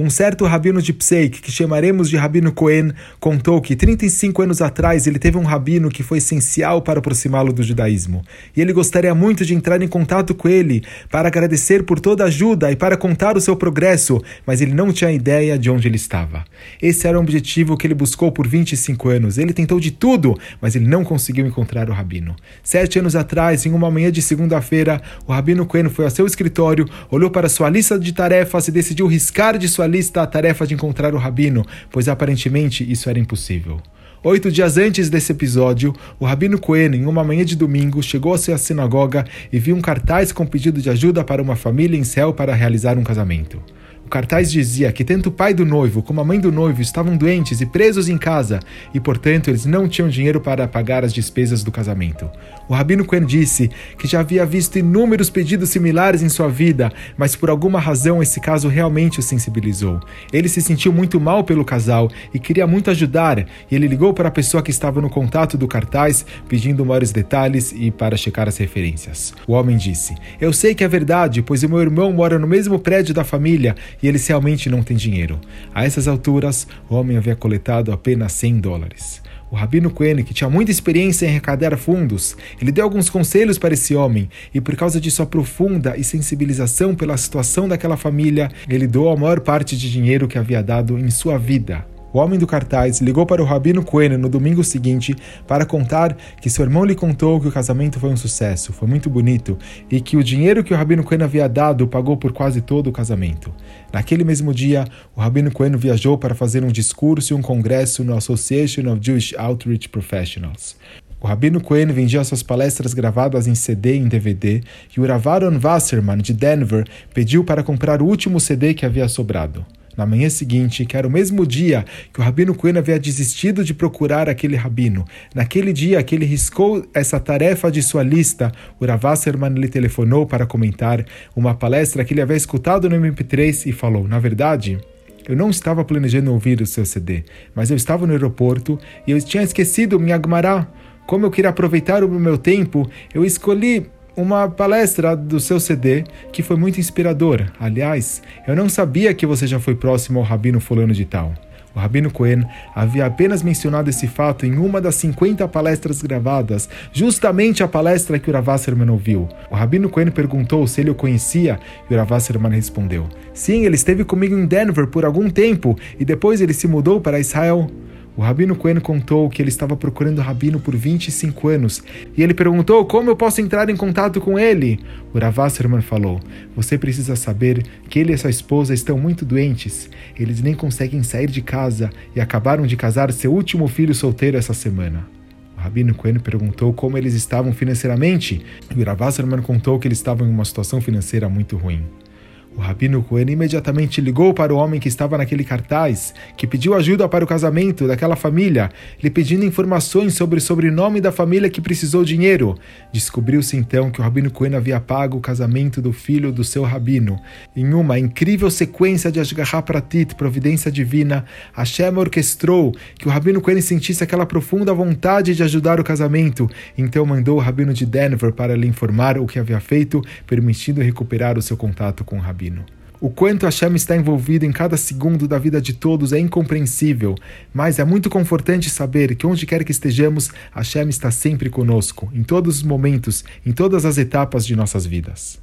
Um certo rabino de Pseik, que chamaremos de Rabino Cohen, contou que 35 anos atrás ele teve um rabino que foi essencial para aproximá-lo do judaísmo. E ele gostaria muito de entrar em contato com ele para agradecer por toda a ajuda e para contar o seu progresso, mas ele não tinha ideia de onde ele estava. Esse era o objetivo que ele buscou por 25 anos. Ele tentou de tudo, mas ele não conseguiu encontrar o rabino. Sete anos atrás, em uma manhã de segunda-feira, o rabino Cohen foi ao seu escritório, olhou para sua lista de tarefas e decidiu riscar de sua lista a tarefa de encontrar o rabino, pois aparentemente isso era impossível. Oito dias antes desse episódio, o Rabino Cohen, em uma manhã de domingo, chegou à sua sinagoga e viu um cartaz com pedido de ajuda para uma família em céu para realizar um casamento. Cartaz dizia que tanto o pai do noivo como a mãe do noivo estavam doentes e presos em casa, e portanto eles não tinham dinheiro para pagar as despesas do casamento. O Rabino Cohen disse que já havia visto inúmeros pedidos similares em sua vida, mas por alguma razão esse caso realmente o sensibilizou. Ele se sentiu muito mal pelo casal e queria muito ajudar, e ele ligou para a pessoa que estava no contato do cartaz, pedindo maiores detalhes e para checar as referências. O homem disse: Eu sei que é verdade, pois o meu irmão mora no mesmo prédio da família e eles realmente não têm dinheiro. A essas alturas, o homem havia coletado apenas 100 dólares. O Rabino Cohen, que tinha muita experiência em arrecadar fundos, ele deu alguns conselhos para esse homem e, por causa de sua profunda e sensibilização pela situação daquela família, ele doou a maior parte de dinheiro que havia dado em sua vida. O homem do cartaz ligou para o Rabino Cohen no domingo seguinte para contar que seu irmão lhe contou que o casamento foi um sucesso, foi muito bonito e que o dinheiro que o Rabino Cohen havia dado pagou por quase todo o casamento. Naquele mesmo dia, o Rabino Cohen viajou para fazer um discurso e um congresso no Association of Jewish Outreach Professionals. O Rabino Cohen vendia suas palestras gravadas em CD e em DVD, e o Ravaron Wasserman, de Denver, pediu para comprar o último CD que havia sobrado. Na manhã seguinte, que era o mesmo dia que o Rabino Cohen havia desistido de procurar aquele rabino, naquele dia que ele riscou essa tarefa de sua lista, o Ravasserman lhe telefonou para comentar uma palestra que ele havia escutado no MP3 e falou: Na verdade, eu não estava planejando ouvir o seu CD, mas eu estava no aeroporto e eu tinha esquecido minha Agmará. Como eu queria aproveitar o meu tempo, eu escolhi uma palestra do seu CD que foi muito inspiradora. Aliás, eu não sabia que você já foi próximo ao Rabino Fulano de Tal. O Rabino Cohen havia apenas mencionado esse fato em uma das 50 palestras gravadas, justamente a palestra que o Ravasserman ouviu. O Rabino Cohen perguntou se ele o conhecia e o Ravasserman respondeu: Sim, ele esteve comigo em Denver por algum tempo e depois ele se mudou para Israel. O Rabino Cohen contou que ele estava procurando o Rabino por 25 anos e ele perguntou como eu posso entrar em contato com ele. O Ravasserman falou: Você precisa saber que ele e sua esposa estão muito doentes. Eles nem conseguem sair de casa e acabaram de casar seu último filho solteiro essa semana. O Rabino Cohen perguntou como eles estavam financeiramente e o Ravasserman contou que eles estavam em uma situação financeira muito ruim. O Rabino Cohen imediatamente ligou para o homem que estava naquele cartaz, que pediu ajuda para o casamento daquela família, lhe pedindo informações sobre o sobrenome da família que precisou dinheiro. Descobriu-se então que o Rabino Cohen havia pago o casamento do filho do seu rabino. Em uma incrível sequência de Ashgaha Pratit, providência divina, Hashem orquestrou que o Rabino Cohen sentisse aquela profunda vontade de ajudar o casamento. Então mandou o Rabino de Denver para lhe informar o que havia feito, permitindo recuperar o seu contato com o Rabino. O quanto Hashem está envolvido em cada segundo da vida de todos é incompreensível, mas é muito confortante saber que onde quer que estejamos, Hashem está sempre conosco, em todos os momentos, em todas as etapas de nossas vidas.